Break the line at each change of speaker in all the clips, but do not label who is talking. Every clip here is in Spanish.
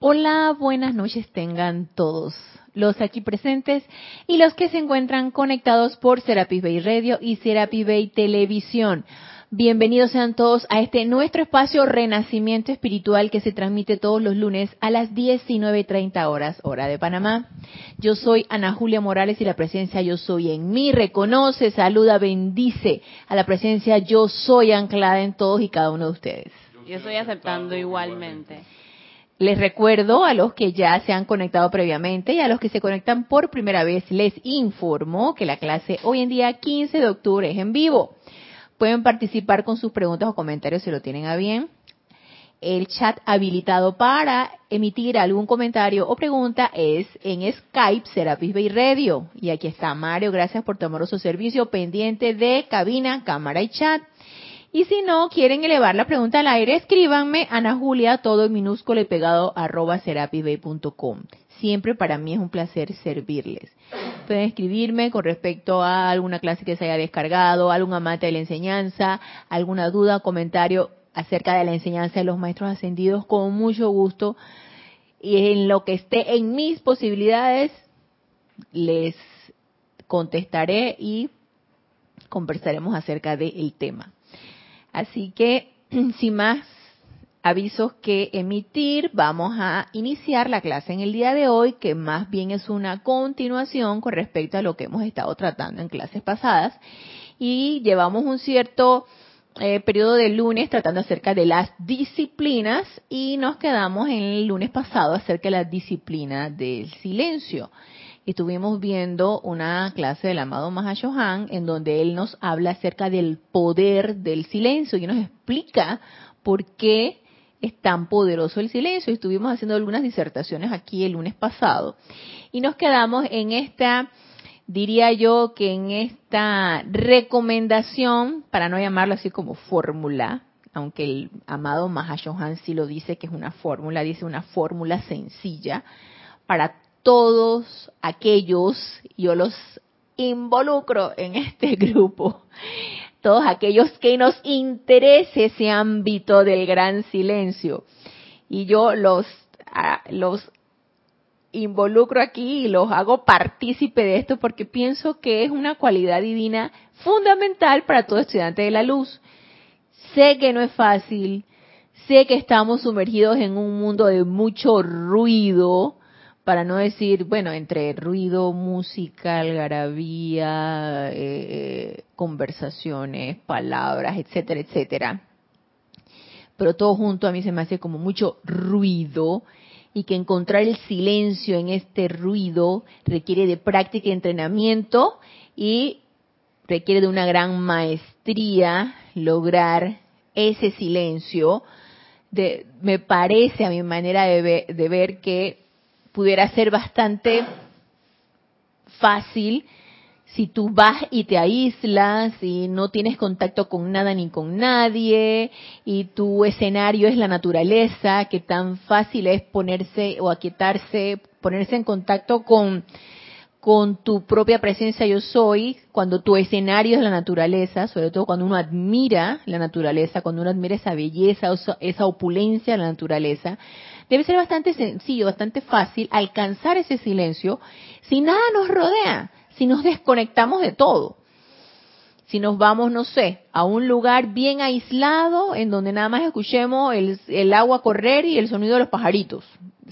Hola, buenas noches tengan todos los aquí presentes y los que se encuentran conectados por Serapis Bay Radio y Serapis Bay Televisión. Bienvenidos sean todos a este nuestro espacio Renacimiento Espiritual que se transmite todos los lunes a las 19.30 horas, hora de Panamá. Yo soy Ana Julia Morales y la presencia Yo Soy en mí reconoce, saluda, bendice a la presencia Yo Soy anclada en todos y cada uno de ustedes.
Yo estoy aceptando igualmente.
Les recuerdo a los que ya se han conectado previamente y a los que se conectan por primera vez, les informo que la clase hoy en día 15 de octubre es en vivo. Pueden participar con sus preguntas o comentarios si lo tienen a bien. El chat habilitado para emitir algún comentario o pregunta es en Skype Serapis Bay Radio. Y aquí está Mario, gracias por tu amoroso servicio pendiente de cabina, cámara y chat. Y si no quieren elevar la pregunta al aire, escríbanme Ana Julia, todo en minúsculo y pegado arroba serapibay.com. Siempre para mí es un placer servirles. Pueden escribirme con respecto a alguna clase que se haya descargado, algún amante de la enseñanza, alguna duda, comentario acerca de la enseñanza de los maestros ascendidos, con mucho gusto. Y en lo que esté en mis posibilidades, les contestaré y conversaremos acerca del tema. Así que, sin más avisos que emitir, vamos a iniciar la clase en el día de hoy, que más bien es una continuación con respecto a lo que hemos estado tratando en clases pasadas. Y llevamos un cierto eh, periodo de lunes tratando acerca de las disciplinas y nos quedamos en el lunes pasado acerca de la disciplina del silencio estuvimos viendo una clase del amado Mahashohan en donde él nos habla acerca del poder del silencio y nos explica por qué es tan poderoso el silencio. Estuvimos haciendo algunas disertaciones aquí el lunes pasado y nos quedamos en esta, diría yo que en esta recomendación, para no llamarlo así como fórmula, aunque el amado Mahashohan sí lo dice que es una fórmula, dice una fórmula sencilla para todos aquellos, yo los involucro en este grupo, todos aquellos que nos interese ese ámbito del gran silencio. Y yo los, los involucro aquí y los hago partícipe de esto porque pienso que es una cualidad divina fundamental para todo estudiante de la luz. Sé que no es fácil, sé que estamos sumergidos en un mundo de mucho ruido, para no decir, bueno, entre ruido, música, algarabía, eh, conversaciones, palabras, etcétera, etcétera. Pero todo junto a mí se me hace como mucho ruido y que encontrar el silencio en este ruido requiere de práctica y entrenamiento y requiere de una gran maestría lograr ese silencio. Me parece a mi manera de de ver que pudiera ser bastante fácil si tú vas y te aíslas y no tienes contacto con nada ni con nadie y tu escenario es la naturaleza, que tan fácil es ponerse o aquietarse, ponerse en contacto con con tu propia presencia yo soy, cuando tu escenario es la naturaleza, sobre todo cuando uno admira la naturaleza, cuando uno admira esa belleza, esa opulencia de la naturaleza, debe ser bastante sencillo, bastante fácil alcanzar ese silencio si nada nos rodea, si nos desconectamos de todo. Si nos vamos, no sé, a un lugar bien aislado en donde nada más escuchemos el, agua correr y el sonido de los pajaritos,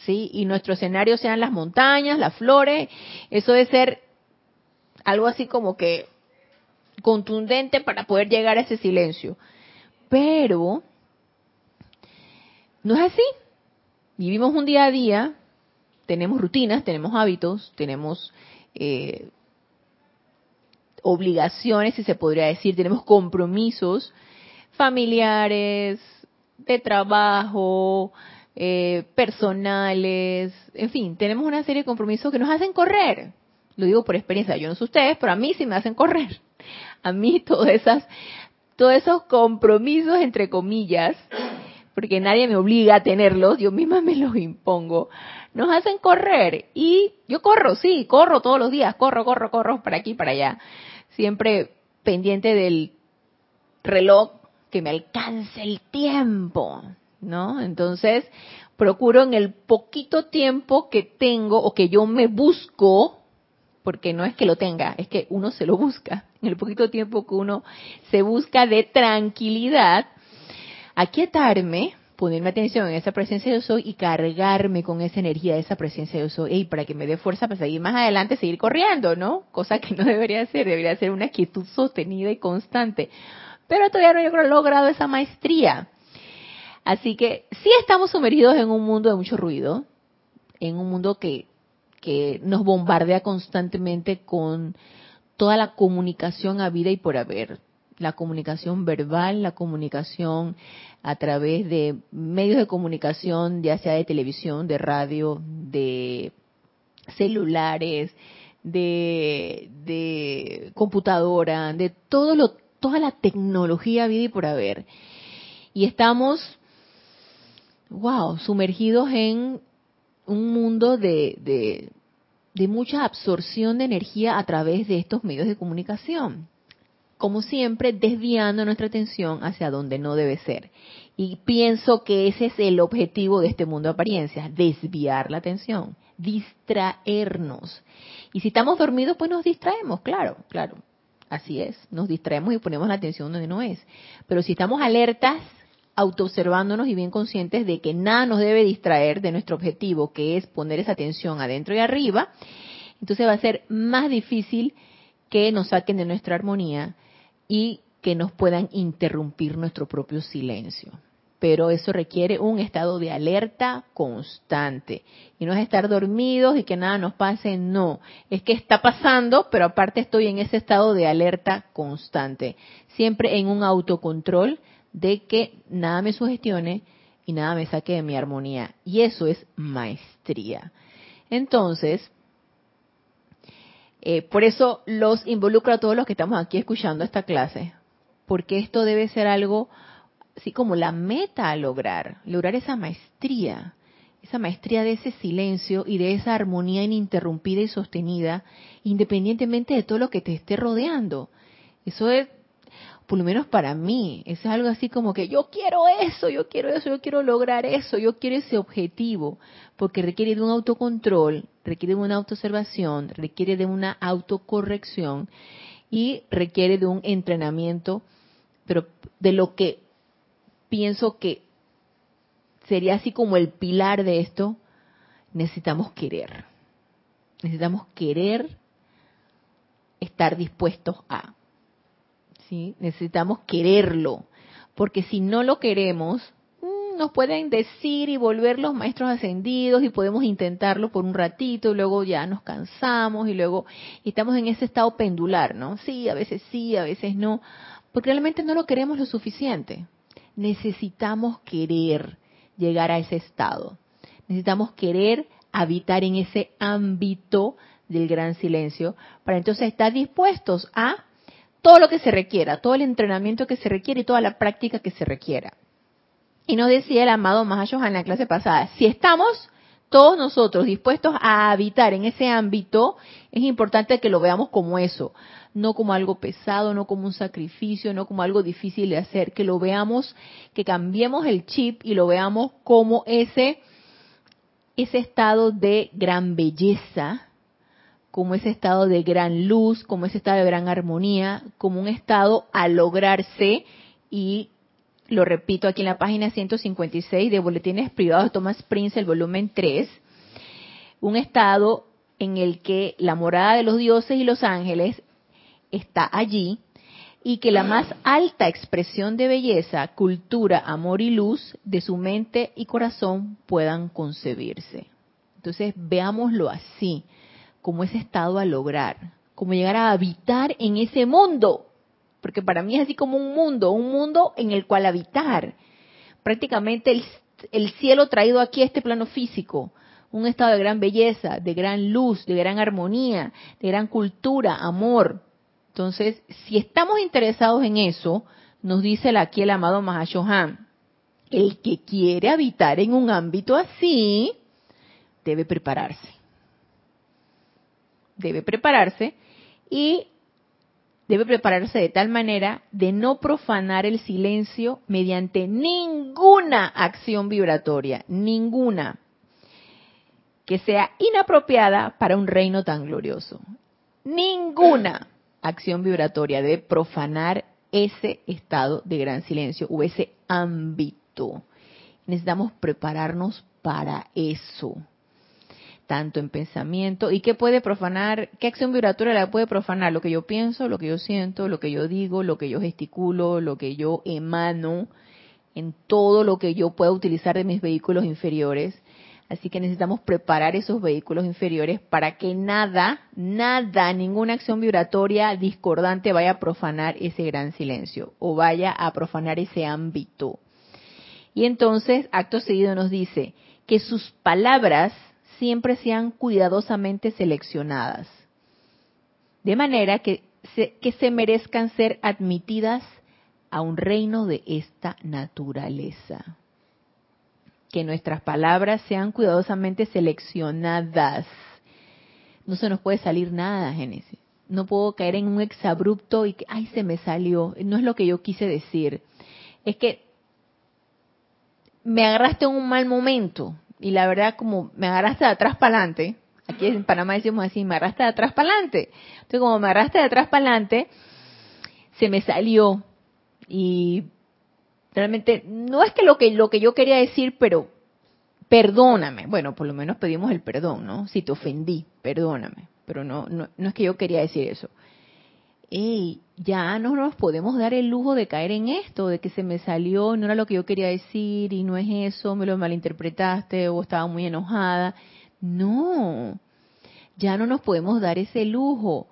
¿sí? Y nuestro escenario sean las montañas, las flores, eso debe ser algo así como que contundente para poder llegar a ese silencio. Pero no es así. Vivimos un día a día, tenemos rutinas, tenemos hábitos, tenemos eh, obligaciones, si se podría decir, tenemos compromisos familiares, de trabajo, eh, personales, en fin, tenemos una serie de compromisos que nos hacen correr. Lo digo por experiencia, yo no sé ustedes, pero a mí sí me hacen correr. A mí todas esas, todos esos compromisos entre comillas porque nadie me obliga a tenerlos, yo misma me los impongo, nos hacen correr. Y yo corro, sí, corro todos los días, corro, corro, corro para aquí, para allá. Siempre pendiente del reloj que me alcance el tiempo, ¿no? Entonces, procuro en el poquito tiempo que tengo o que yo me busco, porque no es que lo tenga, es que uno se lo busca, en el poquito tiempo que uno se busca de tranquilidad, aquietarme, ponerme atención en esa presencia de yo soy y cargarme con esa energía de esa presencia de yo soy, y para que me dé fuerza para seguir más adelante, seguir corriendo, ¿no? Cosa que no debería ser, debería ser una quietud sostenida y constante. Pero todavía no he logrado esa maestría. Así que sí estamos sumergidos en un mundo de mucho ruido, en un mundo que, que nos bombardea constantemente con toda la comunicación a vida y por haber. La comunicación verbal, la comunicación a través de medios de comunicación, ya sea de televisión, de radio, de celulares, de, computadora, de todo lo, toda la tecnología vida y por haber. Y estamos wow, sumergidos en un mundo de, de mucha absorción de energía a través de estos medios de comunicación. Como siempre, desviando nuestra atención hacia donde no debe ser. Y pienso que ese es el objetivo de este mundo de apariencias, desviar la atención, distraernos. Y si estamos dormidos, pues nos distraemos, claro, claro. Así es, nos distraemos y ponemos la atención donde no es. Pero si estamos alertas, autoobservándonos y bien conscientes de que nada nos debe distraer de nuestro objetivo, que es poner esa atención adentro y arriba, entonces va a ser más difícil que nos saquen de nuestra armonía y que nos puedan interrumpir nuestro propio silencio. Pero eso requiere un estado de alerta constante. Y no es estar dormidos y que nada nos pase, no. Es que está pasando, pero aparte estoy en ese estado de alerta constante. Siempre en un autocontrol de que nada me sugestione y nada me saque de mi armonía. Y eso es maestría. Entonces, eh, por eso los involucro a todos los que estamos aquí escuchando esta clase, porque esto debe ser algo así como la meta a lograr, lograr esa maestría, esa maestría de ese silencio y de esa armonía ininterrumpida y sostenida, independientemente de todo lo que te esté rodeando. Eso es por lo menos para mí, es algo así como que yo quiero eso, yo quiero eso, yo quiero lograr eso, yo quiero ese objetivo, porque requiere de un autocontrol, requiere de una autoobservación, requiere de una autocorrección y requiere de un entrenamiento, pero de lo que pienso que sería así como el pilar de esto, necesitamos querer. Necesitamos querer estar dispuestos a. ¿sí? Necesitamos quererlo, porque si no lo queremos, nos pueden decir y volver los maestros ascendidos y podemos intentarlo por un ratito y luego ya nos cansamos y luego estamos en ese estado pendular, ¿no? Sí, a veces sí, a veces no, porque realmente no lo queremos lo suficiente. Necesitamos querer llegar a ese estado. Necesitamos querer habitar en ese ámbito del gran silencio para entonces estar dispuestos a todo lo que se requiera, todo el entrenamiento que se requiere y toda la práctica que se requiera. Y nos decía el amado Mahashohan en la clase pasada, si estamos todos nosotros dispuestos a habitar en ese ámbito, es importante que lo veamos como eso, no como algo pesado, no como un sacrificio, no como algo difícil de hacer, que lo veamos, que cambiemos el chip y lo veamos como ese ese estado de gran belleza como ese estado de gran luz, como ese estado de gran armonía, como un estado a lograrse y lo repito aquí en la página 156 de Boletines Privados de Thomas Prince, el volumen 3, un estado en el que la morada de los dioses y los ángeles está allí y que la más alta expresión de belleza, cultura, amor y luz de su mente y corazón puedan concebirse. Entonces, veámoslo así como ese estado a lograr, como llegar a habitar en ese mundo, porque para mí es así como un mundo, un mundo en el cual habitar, prácticamente el, cielo traído aquí a este plano físico, un estado de gran belleza, de gran luz, de gran armonía, de gran cultura, amor. Entonces, si estamos interesados en eso, nos dice aquí el amado Mahashohan, el que quiere habitar en un ámbito así, debe prepararse debe prepararse y debe prepararse de tal manera de no profanar el silencio mediante ninguna acción vibratoria, ninguna que sea inapropiada para un reino tan glorioso. Ninguna acción vibratoria debe profanar ese estado de gran silencio o ese ámbito. Necesitamos prepararnos para eso tanto en pensamiento. ¿Y qué puede profanar? ¿Qué acción vibratoria la puede profanar? Lo que yo pienso, lo que yo siento, lo que yo digo, lo que yo gesticulo, lo que yo emano, en todo lo que yo pueda utilizar de mis vehículos inferiores. Así que necesitamos preparar esos vehículos inferiores para que nada, nada, ninguna acción vibratoria discordante vaya a profanar ese gran silencio o vaya a profanar ese ámbito. Y entonces, acto seguido nos dice que sus palabras siempre sean cuidadosamente seleccionadas, de manera que se, que se merezcan ser admitidas a un reino de esta naturaleza. Que nuestras palabras sean cuidadosamente seleccionadas. No se nos puede salir nada, Génesis. No puedo caer en un exabrupto y que, ay, se me salió. No es lo que yo quise decir. Es que me agarraste en un mal momento y la verdad como me agarraste de atrás para adelante, aquí en Panamá decimos así, me agarraste de atrás para adelante. Entonces como me agarraste de atrás para adelante, se me salió y realmente no es que lo que lo que yo quería decir, pero perdóname. Bueno, por lo menos pedimos el perdón, ¿no? Si te ofendí, perdóname. Pero no, no, no es que yo quería decir eso hey, ya no nos podemos dar el lujo de caer en esto, de que se me salió, no era lo que yo quería decir y no es eso, me lo malinterpretaste o estaba muy enojada. No, ya no nos podemos dar ese lujo,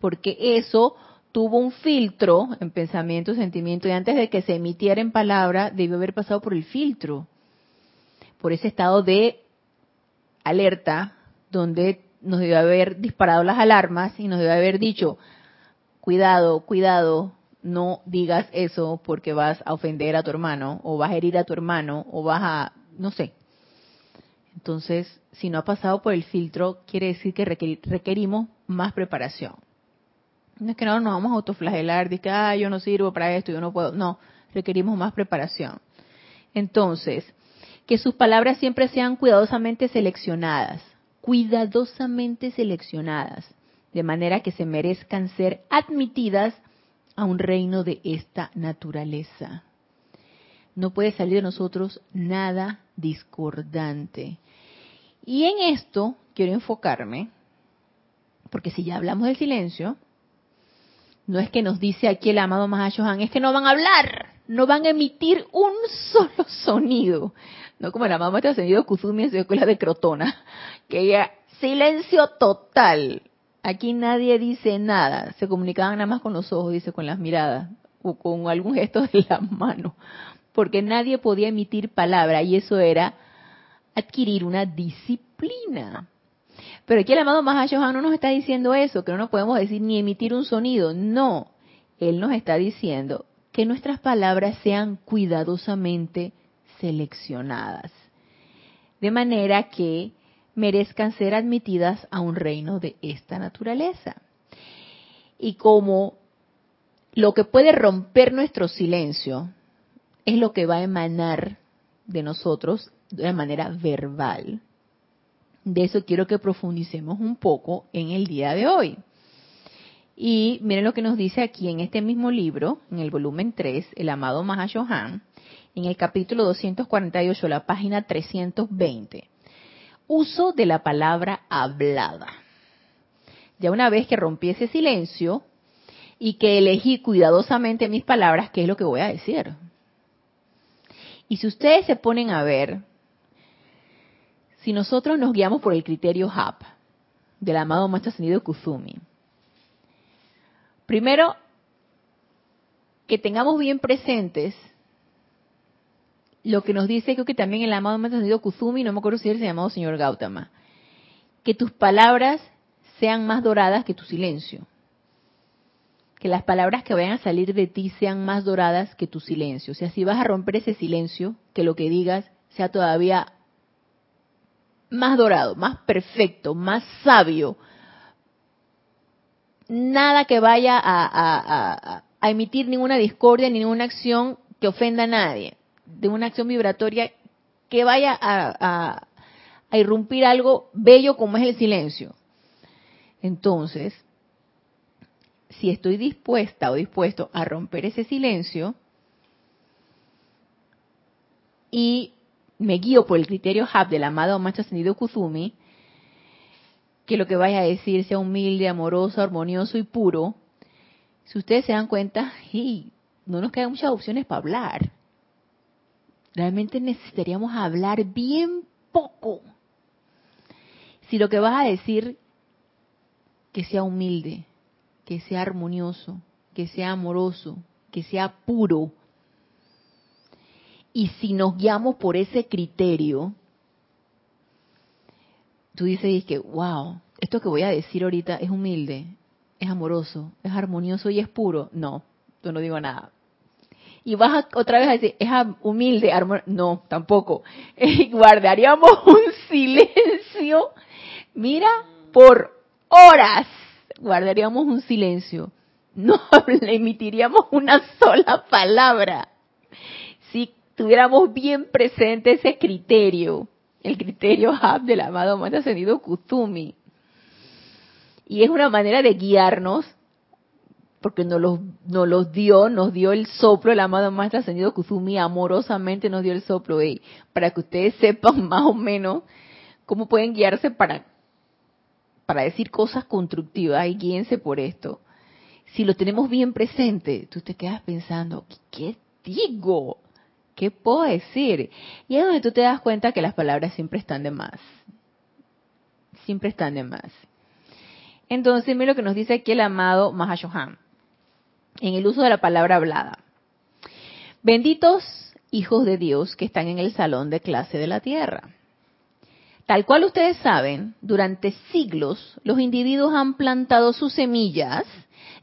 porque eso tuvo un filtro en pensamiento, sentimiento, y antes de que se emitiera en palabra, debió haber pasado por el filtro, por ese estado de alerta, donde nos debe haber disparado las alarmas y nos debe haber dicho, cuidado, cuidado, no digas eso porque vas a ofender a tu hermano o vas a herir a tu hermano o vas a, no sé. Entonces, si no ha pasado por el filtro, quiere decir que requerimos más preparación. No es que no nos vamos a autoflagelar, de que, ah, yo no sirvo para esto, yo no puedo. No, requerimos más preparación. Entonces, que sus palabras siempre sean cuidadosamente seleccionadas, cuidadosamente seleccionadas de manera que se merezcan ser admitidas a un reino de esta naturaleza. No puede salir de nosotros nada discordante. Y en esto quiero enfocarme, porque si ya hablamos del silencio, no es que nos dice aquí el amado Mahashohan, es que no van a hablar, no van a emitir un solo sonido. No como el amado Maestro Ascendido Kuzumi en su escuela de Crotona, que ella, silencio total, Aquí nadie dice nada, se comunicaban nada más con los ojos, dice, con las miradas o con algún gesto de la mano, porque nadie podía emitir palabra y eso era adquirir una disciplina. Pero aquí el amado Mahashohan no nos está diciendo eso, que no nos podemos decir ni emitir un sonido, no. Él nos está diciendo que nuestras palabras sean cuidadosamente seleccionadas. De manera que merezcan ser admitidas a un reino de esta naturaleza. Y como lo que puede romper nuestro silencio es lo que va a emanar de nosotros de manera verbal. De eso quiero que profundicemos un poco en el día de hoy. Y miren lo que nos dice aquí en este mismo libro, en el volumen 3, el amado Mahashohan, en el capítulo 248, la página 320 uso de la palabra hablada. Ya una vez que rompí ese silencio y que elegí cuidadosamente mis palabras, ¿qué es lo que voy a decir? Y si ustedes se ponen a ver, si nosotros nos guiamos por el criterio HAP del amado Maestro Ascendido Kuzumi, primero que tengamos bien presentes lo que nos dice creo que también el amado maestro entendido Kuzumi, no me acuerdo si él se llamado señor Gautama, que tus palabras sean más doradas que tu silencio. Que las palabras que vayan a salir de ti sean más doradas que tu silencio. O sea, si vas a romper ese silencio, que lo que digas sea todavía más dorado, más perfecto, más sabio, nada que vaya a, emitir ninguna discordia, ni ninguna acción que ofenda a nadie, de una acción vibratoria que vaya a, a irrumpir algo bello como es el silencio. Entonces, si estoy dispuesta o dispuesto a romper ese silencio y me guío por el criterio Hub del amado Maestro Ascendido Kuzumi, que lo que vaya a decir sea humilde, amoroso, armonioso y puro, si ustedes se dan cuenta, y no nos quedan muchas opciones para hablar. Realmente necesitaríamos hablar bien poco. Si lo que vas a decir, que sea humilde, que sea armonioso, que sea amoroso, que sea puro. Y si nos guiamos por ese criterio, tú dices que, wow, esto que voy a decir ahorita es humilde, es amoroso, es armonioso y es puro. No, yo no digo nada. Y vas otra vez a decir, es humilde. No, tampoco. guardaríamos un silencio, mira, por horas. Guardaríamos un silencio. No le emitiríamos una sola palabra. Si tuviéramos bien presente ese criterio el criterio Hub del amado más ascendido Kuzumi. Y es una manera de guiarnos, porque nos los, nos los dio, nos dio el soplo, el amado más ascendido Kuzumi amorosamente nos dio el soplo, para que ustedes sepan más o menos cómo pueden guiarse para, para decir cosas constructivas y guíense por esto. Si lo tenemos bien presente, tú te quedas pensando, ¿qué digo? ¿Qué puedo decir? Y es donde tú te das cuenta que las palabras siempre están de más. Siempre están de más. Entonces, mira lo que nos dice aquí el amado Mahashohan, en el uso de la palabra hablada. Benditos hijos de Dios que están en el salón de clase de la tierra. Tal cual ustedes saben, durante siglos los individuos han plantado sus semillas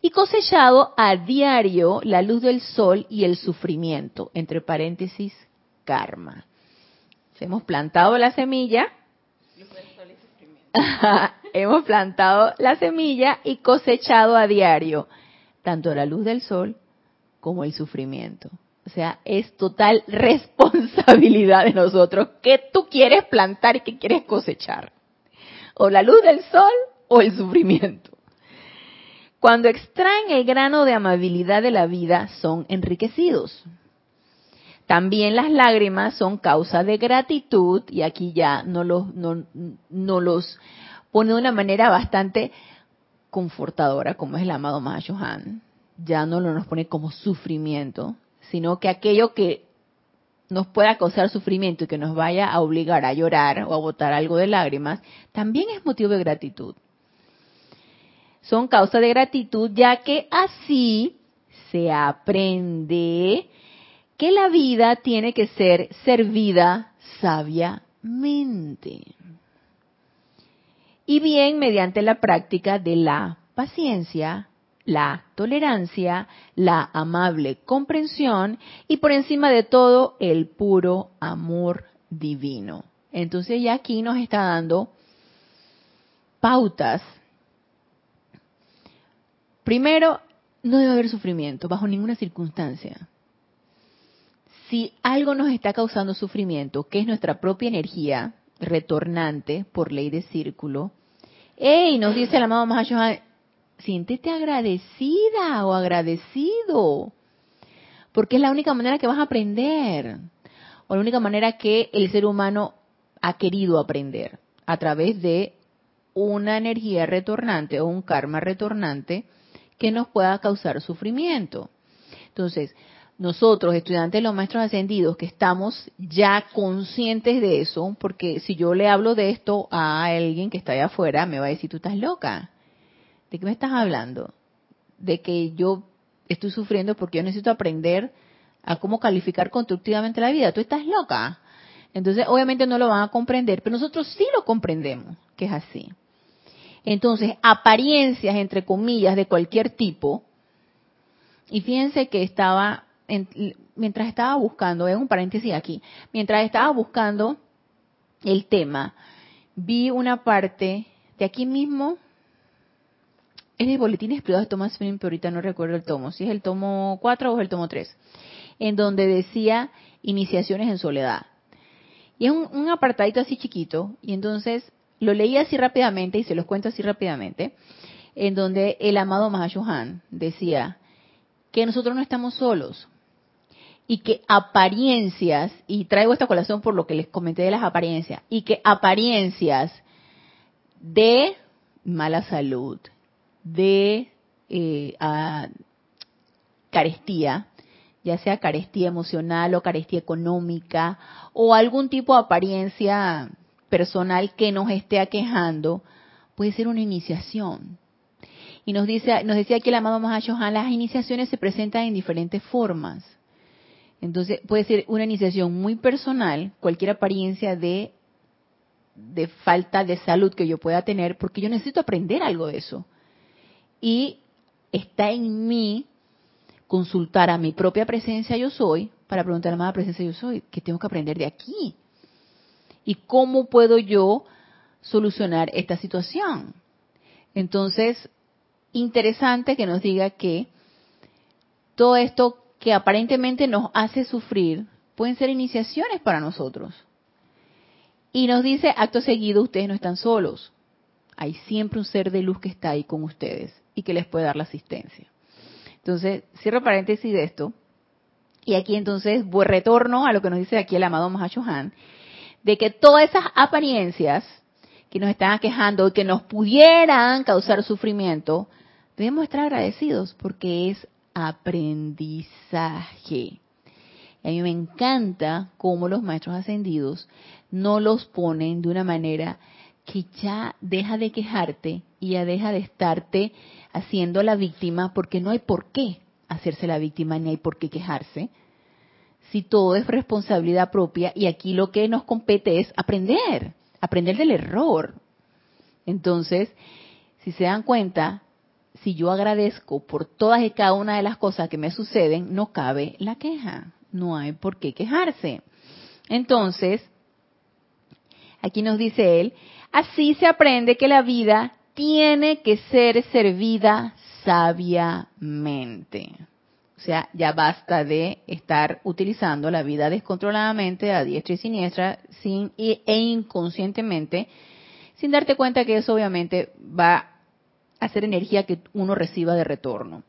y cosechado a diario la luz del sol y el sufrimiento, entre paréntesis, karma. Hemos plantado la semilla, hemos plantado la semilla y cosechado a diario tanto la luz del sol como el sufrimiento. O sea, es total responsabilidad de nosotros qué tú quieres plantar y qué quieres cosechar. O la luz del sol o el sufrimiento. Cuando extraen el grano de amabilidad de la vida, son enriquecidos. También las lágrimas son causa de gratitud, y aquí ya no los, no, los pone de una manera bastante confortadora, como es el amado Mahashohan. Ya no lo nos pone como sufrimiento, sino que aquello que nos pueda causar sufrimiento y que nos vaya a obligar a llorar o a botar algo de lágrimas, también es motivo de gratitud son causa de gratitud, ya que así se aprende que la vida tiene que ser servida sabiamente. Y bien mediante la práctica de la paciencia, la tolerancia, la amable comprensión y por encima de todo el puro amor divino. Entonces ya aquí nos está dando pautas Primero, no debe haber sufrimiento bajo ninguna circunstancia. Si algo nos está causando sufrimiento, que es nuestra propia energía retornante por ley de círculo, ¡Ey! Nos dice el amado Mahashohan, siéntete agradecida o agradecido, porque es la única manera que vas a aprender, o la única manera que el ser humano ha querido aprender, a través de una energía retornante o un karma retornante que nos pueda causar sufrimiento. Entonces, nosotros, estudiantes de los maestros ascendidos, que estamos ya conscientes de eso, porque si yo le hablo de esto a alguien que está allá afuera, me va a decir, tú estás loca. ¿De qué me estás hablando? De que yo estoy sufriendo porque yo necesito aprender a cómo calificar constructivamente la vida. Tú estás loca. Entonces, obviamente no lo van a comprender, pero nosotros sí lo comprendemos, que es así. Entonces, apariencias, entre comillas, de cualquier tipo. Y fíjense que estaba, mientras estaba buscando, es un paréntesis aquí, mientras estaba buscando el tema, vi una parte de aquí mismo, es el boletín privados de Thomas Film, pero ahorita no recuerdo el tomo, si es el tomo 4 o es el tomo 3, en donde decía iniciaciones en soledad. Y es un, un apartadito así chiquito, y entonces lo leí así rápidamente y se los cuento así rápidamente, en donde el amado Mahashohan decía que nosotros no estamos solos y que apariencias, y traigo esta colación por lo que les comenté de las apariencias, y que apariencias de mala salud, de eh, carestía, ya sea carestía emocional o carestía económica, o algún tipo de apariencia personal que nos esté aquejando, puede ser una iniciación. Y nos dice, nos decía aquí el amado Mahashohan, las iniciaciones se presentan en diferentes formas. Entonces, puede ser una iniciación muy personal, cualquier apariencia de, falta de salud que yo pueda tener, porque yo necesito aprender algo de eso. Y está en mí consultar a mi propia presencia yo soy para preguntar a la presencia yo soy, ¿qué tengo que aprender de aquí? ¿Y cómo puedo yo solucionar esta situación? Entonces, interesante que nos diga que todo esto que aparentemente nos hace sufrir pueden ser iniciaciones para nosotros. Y nos dice, acto seguido, ustedes no están solos. Hay siempre un ser de luz que está ahí con ustedes y que les puede dar la asistencia. Entonces, cierro paréntesis de esto. Y aquí entonces retorno a lo que nos dice aquí el amado Mahashohan, de que todas esas apariencias que nos están aquejando y que nos pudieran causar sufrimiento, debemos estar agradecidos porque es aprendizaje. a mí me encanta cómo los maestros ascendidos no los ponen de una manera que ya deja de quejarte y ya deja de estarte haciendo la víctima porque no hay por qué hacerse la víctima ni hay por qué quejarse. Si todo es responsabilidad propia y aquí lo que nos compete es aprender, aprender del error. Entonces, si se dan cuenta, si yo agradezco por todas y cada una de las cosas que me suceden, no cabe la queja, no hay por qué quejarse. Entonces, aquí nos dice él, así se aprende que la vida tiene que ser servida sabiamente. O sea, ya basta de estar utilizando la vida descontroladamente a diestra y siniestra sin, e inconscientemente, sin darte cuenta que eso obviamente va hacer energía que uno reciba de retorno.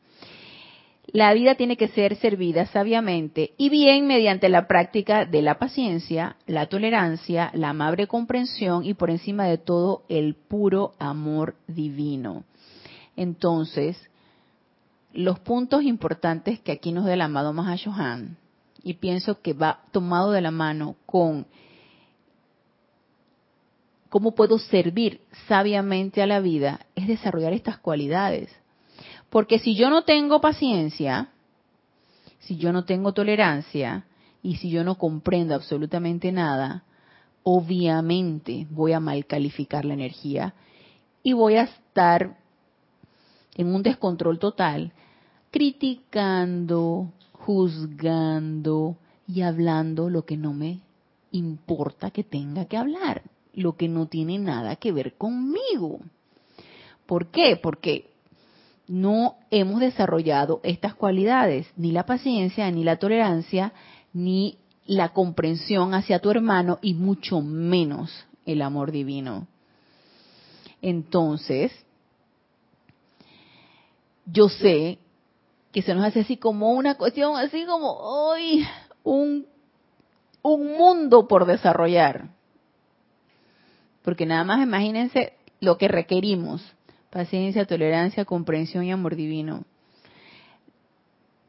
La vida tiene que ser servida sabiamente y bien mediante la práctica de la paciencia, la tolerancia, la amable comprensión y por encima de todo el puro amor divino. Entonces, los puntos importantes que aquí nos da el amado Mahashohan, y pienso que va tomado de la mano con cómo puedo servir sabiamente a la vida, es desarrollar estas cualidades. Porque si yo no tengo paciencia, si yo no tengo tolerancia y si yo no comprendo absolutamente nada, obviamente voy a mal calificar la energía y voy a estar en un descontrol total, criticando, juzgando y hablando lo que no me importa que tenga que hablar lo que no tiene nada que ver conmigo. ¿Por qué? Porque no hemos desarrollado estas cualidades, ni la paciencia, ni la tolerancia, ni la comprensión hacia tu hermano y mucho menos el amor divino. Entonces, yo sé que se nos hace así como una cuestión, así como hoy un, un mundo por desarrollar. Porque nada más imagínense lo que requerimos. Paciencia, tolerancia, comprensión y amor divino.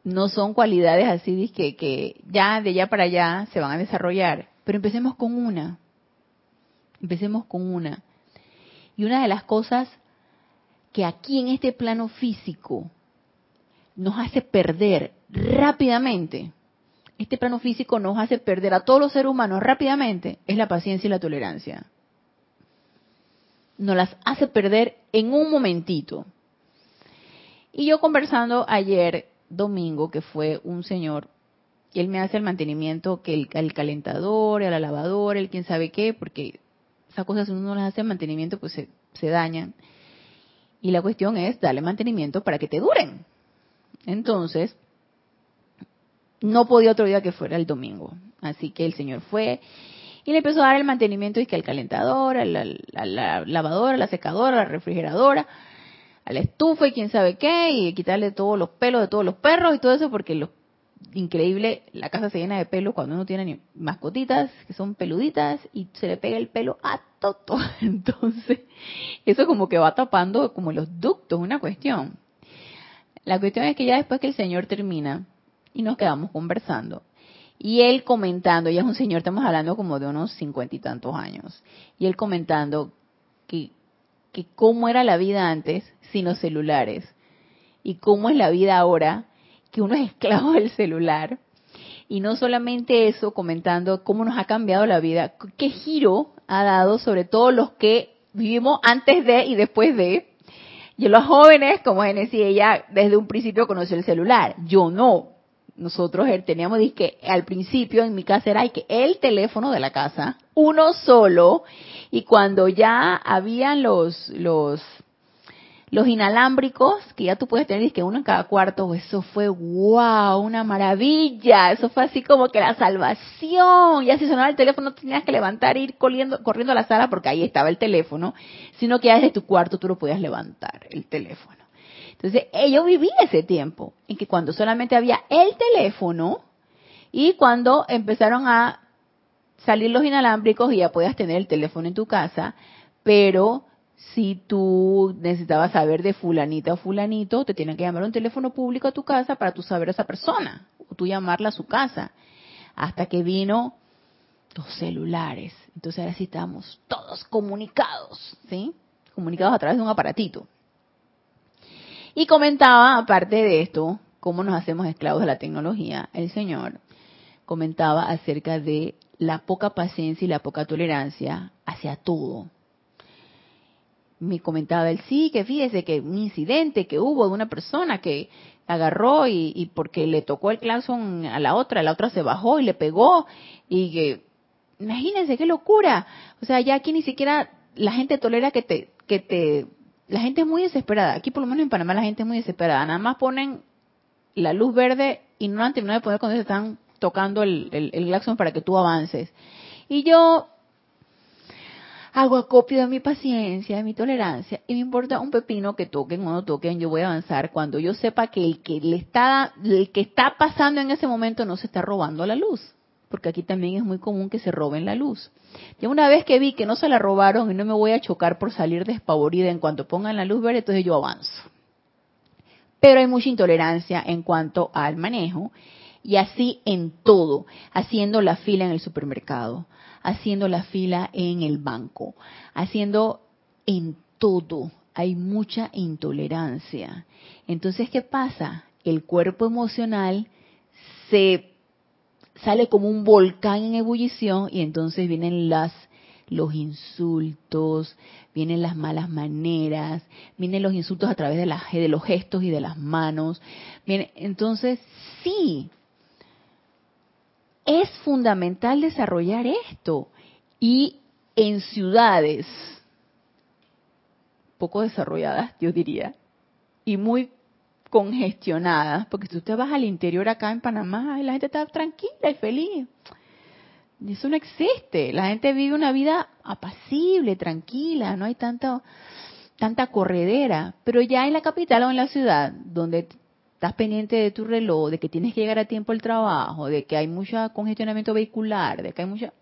No son cualidades así que, que ya de allá para allá se van a desarrollar. Pero empecemos con una. Empecemos con una. Y una de las cosas que aquí en este plano físico nos hace perder rápidamente, este plano físico nos hace perder a todos los seres humanos rápidamente, es la paciencia y la tolerancia nos las hace perder en un momentito. Y yo conversando ayer, domingo, que fue un señor, y él me hace el mantenimiento, que el, calentador, el lavadora, el quién sabe qué, porque esas cosas si uno no las hace mantenimiento, pues se, se dañan. Y la cuestión es darle mantenimiento para que te duren. Entonces, no podía otro día que fuera el domingo. Así que el señor fue y le empezó a dar el mantenimiento y que al calentador, a la, lavadora, a la secadora, a la refrigeradora, a la estufa y quién sabe qué, y quitarle todos los pelos de todos los perros y todo eso, porque lo increíble, la casa se llena de pelos cuando uno tiene mascotitas que son peluditas y se le pega el pelo a todo. Entonces, eso como que va tapando como los ductos, una cuestión. La cuestión es que ya después que el señor termina y nos quedamos conversando, y él comentando, ya es un señor, estamos hablando como de unos cincuenta y tantos años, y él comentando que, que cómo era la vida antes sin los celulares y cómo es la vida ahora, que uno es esclavo del celular. Y no solamente eso, comentando cómo nos ha cambiado la vida, qué giro ha dado sobre todo los que vivimos antes de y después de. Yo los jóvenes, como Genesis, ella desde un principio conoció el celular. Yo no nosotros teníamos que al principio en mi casa era que el teléfono de la casa, uno solo, y cuando ya habían los los los inalámbricos, que ya tú puedes tener que uno en cada cuarto, eso fue wow, una maravilla, eso fue así como que la salvación, ya si sonaba el teléfono no tenías que levantar e ir corriendo, corriendo a la sala porque ahí estaba el teléfono, sino que ya desde tu cuarto tú lo podías levantar, el teléfono. Entonces, yo viví ese tiempo en que cuando solamente había el teléfono y cuando empezaron a salir los inalámbricos y ya podías tener el teléfono en tu casa, pero si tú necesitabas saber de fulanita o fulanito, te tienen que llamar un teléfono público a tu casa para tú saber a esa persona o tú llamarla a su casa. Hasta que vino los celulares. Entonces ahora sí estamos todos comunicados, ¿sí? Comunicados a través de un aparatito. Y comentaba, aparte de esto, cómo nos hacemos esclavos de la tecnología, el Señor comentaba acerca de la poca paciencia y la poca tolerancia hacia todo. Me comentaba él, sí, que fíjese que un incidente que hubo de una persona que agarró y, y porque le tocó el claxon a la otra, la otra se bajó y le pegó y que, imagínense qué locura. O sea, ya aquí ni siquiera la gente tolera que te, que te la gente es muy desesperada. Aquí por lo menos en Panamá la gente es muy desesperada. Nada más ponen la luz verde y no han terminado de poner cuando se están tocando el, el, para que tú avances. Y yo hago acopio de mi paciencia, de mi tolerancia, y me importa un pepino que toquen o no toquen, yo voy a avanzar cuando yo sepa que el que le está, el que está pasando en ese momento no se está robando la luz porque aquí también es muy común que se roben la luz. Ya una vez que vi que no se la robaron y no me voy a chocar por salir despavorida en cuanto pongan la luz verde, entonces yo avanzo. Pero hay mucha intolerancia en cuanto al manejo y así en todo, haciendo la fila en el supermercado, haciendo la fila en el banco, haciendo en todo. Hay mucha intolerancia. Entonces, ¿qué pasa? El cuerpo emocional se sale como un volcán en ebullición y entonces vienen las los insultos, vienen las malas maneras, vienen los insultos a través de, la, de los gestos y de las manos. Entonces, sí, es fundamental desarrollar esto. Y en ciudades poco desarrolladas, yo diría, y muy congestionadas, porque si te vas al interior acá en Panamá la gente está tranquila y feliz. Eso no existe. La gente vive una vida apacible, tranquila, no hay tanta tanta corredera. Pero ya en la capital o en la ciudad, donde estás pendiente de tu reloj, de que tienes que llegar a tiempo al trabajo, de que hay mucho congestionamiento vehicular, de que hay mucha...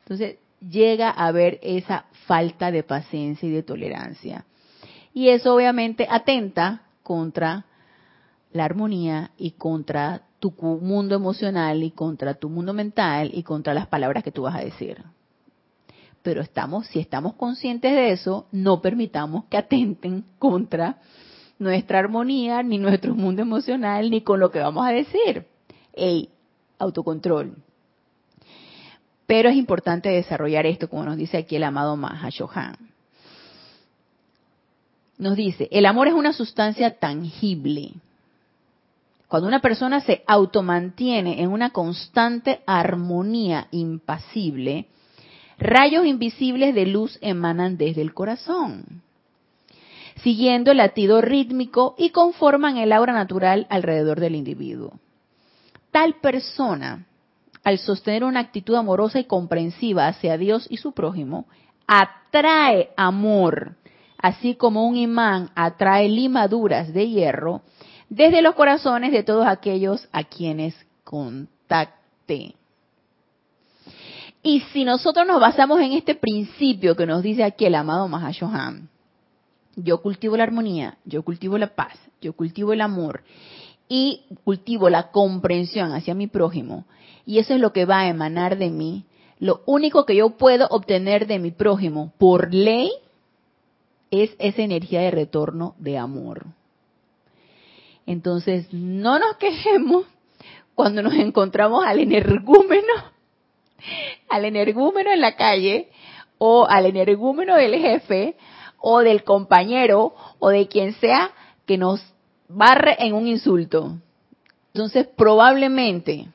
Entonces llega a haber esa falta de paciencia y de tolerancia. Y eso obviamente atenta contra la armonía y contra tu mundo emocional y contra tu mundo mental y contra las palabras que tú vas a decir. Pero estamos, si estamos conscientes de eso, no permitamos que atenten contra nuestra armonía, ni nuestro mundo emocional, ni con lo que vamos a decir. Ey, autocontrol. Pero es importante desarrollar esto, como nos dice aquí el amado Mahashohan. Nos dice, el amor es una sustancia tangible cuando una persona se automantiene en una constante armonía impasible, rayos invisibles de luz emanan desde el corazón. siguiendo el latido rítmico y conforman el aura natural alrededor del individuo. Tal persona, al sostener una actitud amorosa y comprensiva hacia Dios y su prójimo, atrae amor, así como un imán atrae limaduras de hierro desde los corazones de todos aquellos a quienes contacte. Y si nosotros nos basamos en este principio que nos dice aquí el amado Mahashohan, yo cultivo la armonía, yo cultivo la paz, yo cultivo el amor y cultivo la comprensión hacia mi prójimo, y eso es lo que va a emanar de mí, lo único que yo puedo obtener de mi prójimo por ley es esa energía de retorno de amor. Entonces, no nos quejemos cuando nos encontramos al energúmeno, al energúmeno en la calle, o al energúmeno del jefe, o del compañero, o de quien sea que nos barre en un insulto. Entonces, probablemente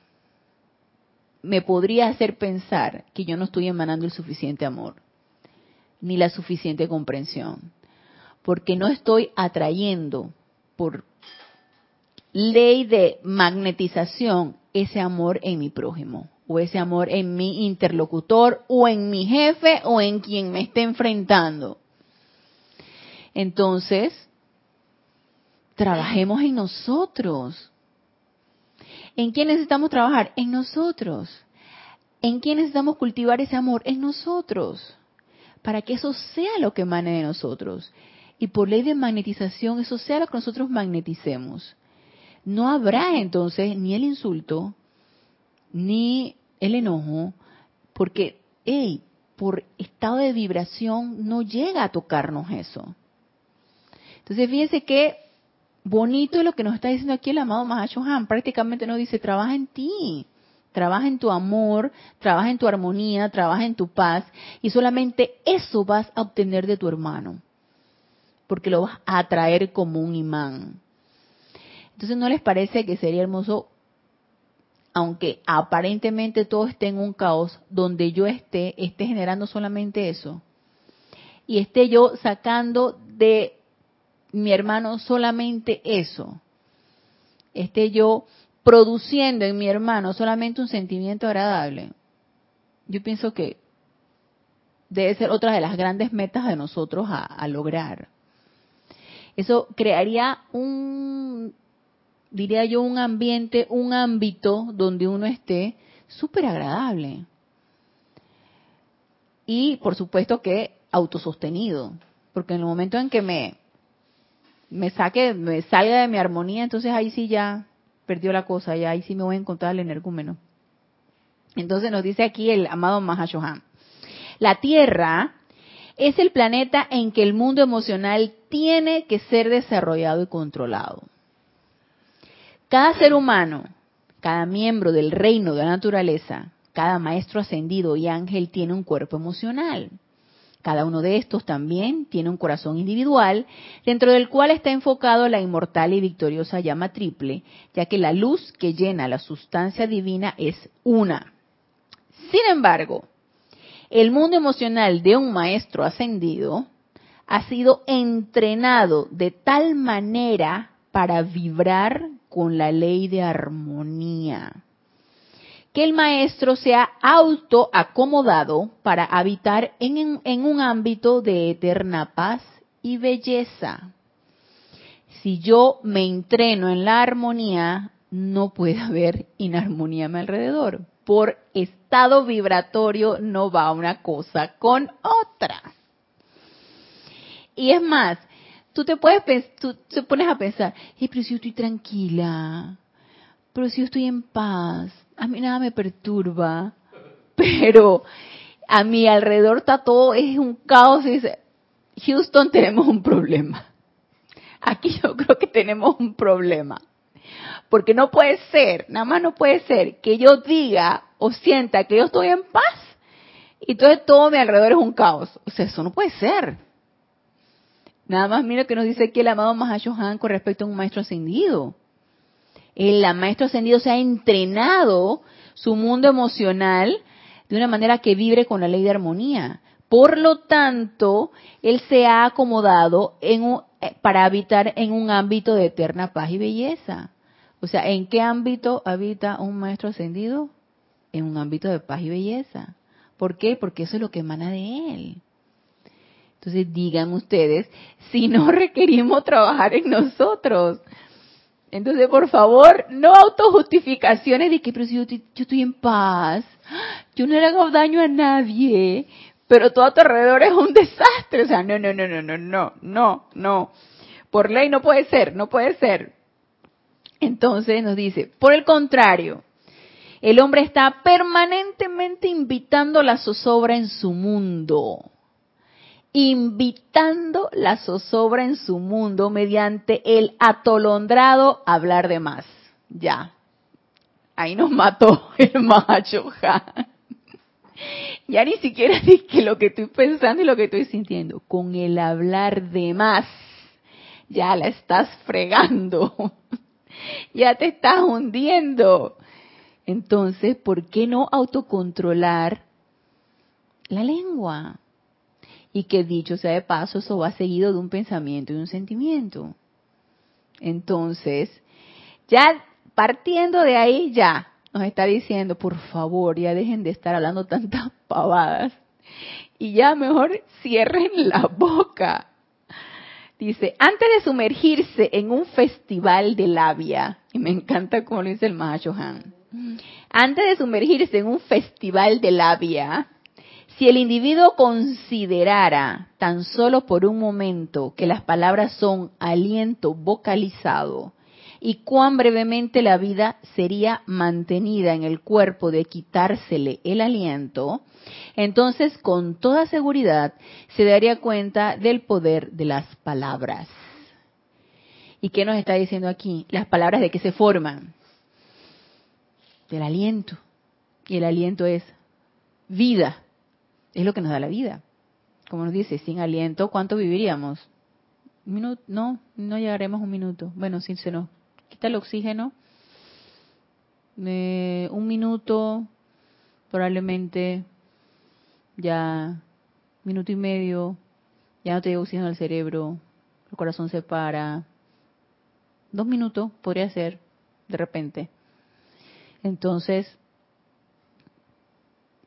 me podría hacer pensar que yo no estoy emanando el suficiente amor, ni la suficiente comprensión, porque no estoy atrayendo por ley de magnetización ese amor en mi prójimo o ese amor en mi interlocutor o en mi jefe o en quien me esté enfrentando. Entonces, trabajemos en nosotros. ¿En quién necesitamos trabajar? En nosotros. ¿En quién necesitamos cultivar ese amor? En nosotros. Para que eso sea lo que emane de nosotros. Y por ley de magnetización, eso sea lo que nosotros magneticemos no habrá entonces ni el insulto, ni el enojo, porque, hey, por estado de vibración no llega a tocarnos eso. Entonces, fíjense qué bonito es lo que nos está diciendo aquí el amado Han. Prácticamente nos dice, trabaja en ti, trabaja en tu amor, trabaja en tu armonía, trabaja en tu paz, y solamente eso vas a obtener de tu hermano, porque lo vas a atraer como un imán. Entonces, ¿no les parece que sería hermoso, aunque aparentemente todo esté en un caos, donde yo esté, esté generando solamente eso? Y esté yo sacando de mi hermano solamente eso. Esté yo produciendo en mi hermano solamente un sentimiento agradable. Yo pienso que debe ser otra de las grandes metas de nosotros a, lograr. Eso crearía un diría yo, un ambiente, un ámbito donde uno esté súper agradable. Y por supuesto que autosostenido, porque en el momento en que me, me saque, me salga de mi armonía, entonces ahí sí ya perdió la cosa, y ahí sí me voy a encontrar el energúmeno. Entonces nos dice aquí el amado Mahashohan. La Tierra es el planeta en que el mundo emocional tiene que ser desarrollado y controlado. Cada ser humano, cada miembro del reino de la naturaleza, cada maestro ascendido y ángel tiene un cuerpo emocional. Cada uno de estos también tiene un corazón individual, dentro del cual está enfocado la inmortal y victoriosa llama triple, ya que la luz que llena la sustancia divina es una. Sin embargo, el mundo emocional de un maestro ascendido ha sido entrenado de tal manera para vibrar con la ley de armonía. Que el maestro sea autoacomodado para habitar en, en un ámbito de eterna paz y belleza. Si yo me entreno en la armonía, no puede haber inarmonía a mi alrededor. Por estado vibratorio no va una cosa con otra. Y es más, tú te puedes tú te pones a pensar, pero si yo estoy tranquila, pero si yo estoy en paz, a mí nada me perturba, pero a mi alrededor está todo, es un caos y dice, Houston tenemos un problema. Aquí yo creo que tenemos un problema. Porque no puede ser, nada más no puede ser que yo diga o sienta que yo estoy en paz y entonces todo mi alrededor es un caos. O sea, eso no puede ser. Nada más mira que nos dice aquí el amado Mahashohan con respecto a un maestro ascendido. El maestro ascendido se ha entrenado su mundo emocional de una manera que vibre con la ley de armonía. Por lo tanto, él se ha acomodado en un, eh, para habitar en un ámbito de eterna paz y belleza. O sea, ¿en qué ámbito habita un maestro ascendido? En un ámbito de paz y belleza. ¿Por qué? Porque eso es lo que emana de él. Entonces digan ustedes si no requerimos trabajar en nosotros. Entonces, por favor, no autojustificaciones de que, pero si yo, yo estoy en paz, yo no le hago daño a nadie, pero todo a tu alrededor es un desastre. O sea, no, no, no, no, no, no, no, no. Por ley no puede ser, no puede ser. Entonces nos dice, por el contrario, el hombre está permanentemente invitando la zozobra en su mundo. Invitando la zozobra en su mundo mediante el atolondrado hablar de más. Ya. Ahí nos mató el macho. Ya ni siquiera que lo que estoy pensando y lo que estoy sintiendo. Con el hablar de más, ya la estás fregando. Ya te estás hundiendo. Entonces, ¿por qué no autocontrolar la lengua? Y que dicho sea de paso, eso va seguido de un pensamiento y un sentimiento. Entonces, ya partiendo de ahí, ya, nos está diciendo, por favor, ya dejen de estar hablando tantas pavadas y ya mejor cierren la boca. Dice, antes de sumergirse en un festival de labia, y me encanta como lo dice el Han, antes de sumergirse en un festival de labia, si el individuo considerara tan solo por un momento que las palabras son aliento vocalizado, y cuán brevemente la vida sería mantenida en el cuerpo de quitársele el aliento, entonces con toda seguridad se daría cuenta del poder de las palabras. ¿Y qué nos está diciendo aquí? Las palabras de qué se forman? Del aliento. Y el aliento es vida. Es lo que nos da la vida. Como nos dice, sin aliento, ¿cuánto viviríamos? ¿Un minuto? No, no llegaremos un minuto. Bueno, sin se nos quita el oxígeno, eh, un minuto, probablemente ya minuto y medio, ya no te llega oxígeno al cerebro, el corazón se para, dos minutos podría ser, de repente. Entonces,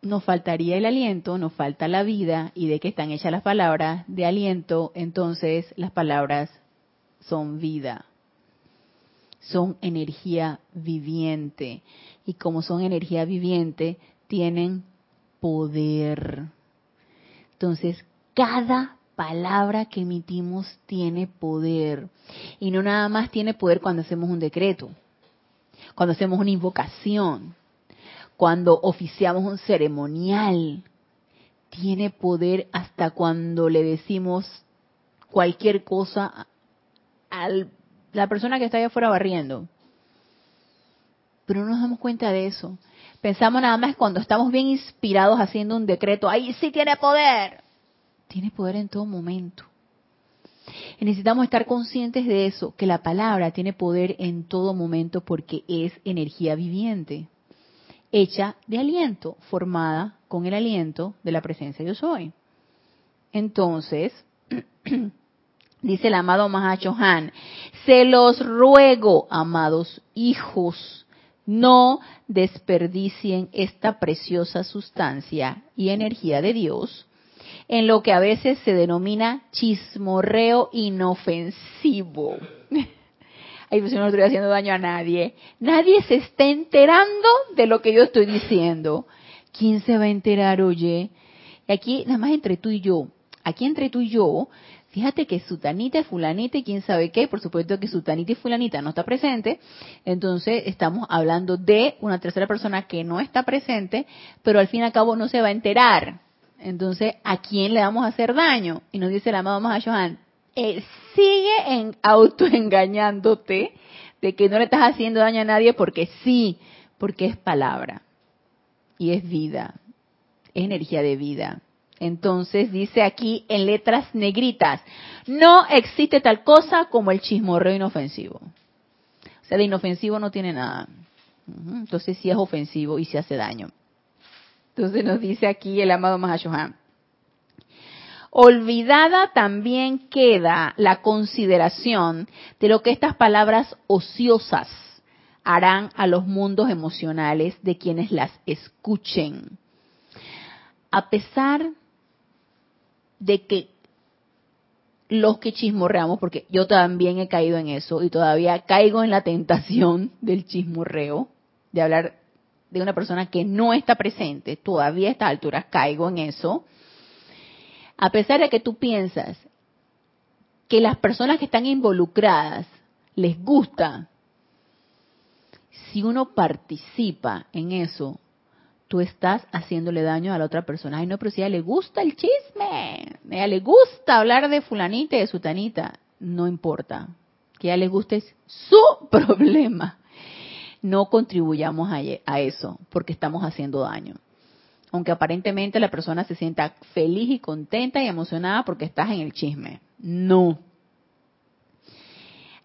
nos faltaría el aliento, nos falta la vida, y de que están hechas las palabras de aliento, entonces las palabras son vida son energía viviente. Y como son energía viviente, tienen poder. Entonces, cada palabra que emitimos tiene poder. Y no nada más tiene poder cuando hacemos un decreto, cuando hacemos una invocación, cuando oficiamos un ceremonial. Tiene poder hasta cuando le decimos cualquier cosa al la persona que está allá afuera barriendo. Pero no nos damos cuenta de eso. Pensamos nada más cuando estamos bien inspirados haciendo un decreto, ahí sí tiene poder. Tiene poder en todo momento. Y necesitamos estar conscientes de eso, que la palabra tiene poder en todo momento porque es energía viviente, hecha de aliento, formada con el aliento de la presencia yo soy. Entonces, dice el amado Mahacho Han, se los ruego, amados hijos, no desperdicien esta preciosa sustancia y energía de Dios en lo que a veces se denomina chismorreo inofensivo. Ay, pues no estoy haciendo daño a nadie. Nadie se está enterando de lo que yo estoy diciendo. ¿Quién se va a enterar, oye? Y aquí, nada más entre tú y yo, aquí entre tú y yo, fíjate que Sutanita, Fulanita y quién sabe qué, por supuesto que Sutanita y Fulanita no está presente, entonces estamos hablando de una tercera persona que no está presente, pero al fin y al cabo no se va a enterar. Entonces, ¿a quién le vamos a hacer daño? Y nos dice el amado Mahashohan, eh, sigue en autoengañándote de que no le estás haciendo daño a nadie porque sí, porque es palabra y es vida, es energía de vida. Entonces dice aquí en letras negritas, no existe tal cosa como el chismorreo inofensivo. O sea, de inofensivo no tiene nada. Entonces sí es ofensivo y sí hace daño. Entonces nos dice aquí el amado Mahashohan. Olvidada también queda la consideración de lo que estas palabras ociosas harán a los mundos emocionales de quienes las escuchen. A pesar de que los que chismorreamos, porque yo también he caído en eso y todavía caigo en la tentación del chismorreo, de hablar de una persona que no está presente, todavía a esta altura caigo en eso, a pesar de que tú piensas que las personas que están involucradas les gusta, si uno participa en eso, tú estás haciéndole daño a la otra persona. Ay, no, pero si a ella le gusta el chisme, a ella le gusta hablar de fulanita y de sutanita, no importa. Que a ella le guste es su problema. No contribuyamos a, eso porque estamos haciendo daño. Aunque aparentemente la persona se sienta feliz y contenta y emocionada porque estás en el chisme. No.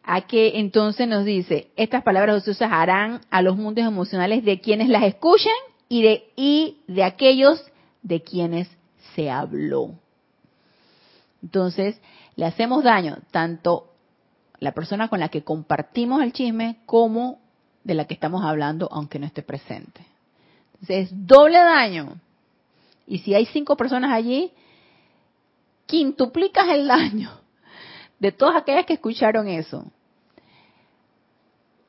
A que entonces nos dice, estas palabras ociosas harán a los mundos emocionales de quienes las escuchen y de, y de aquellos de quienes se habló. Entonces, le hacemos daño tanto la persona con la que compartimos el chisme como de la que estamos hablando aunque no esté presente. Es doble daño. Y si hay cinco personas allí, quintuplicas el daño de todas aquellas que escucharon eso.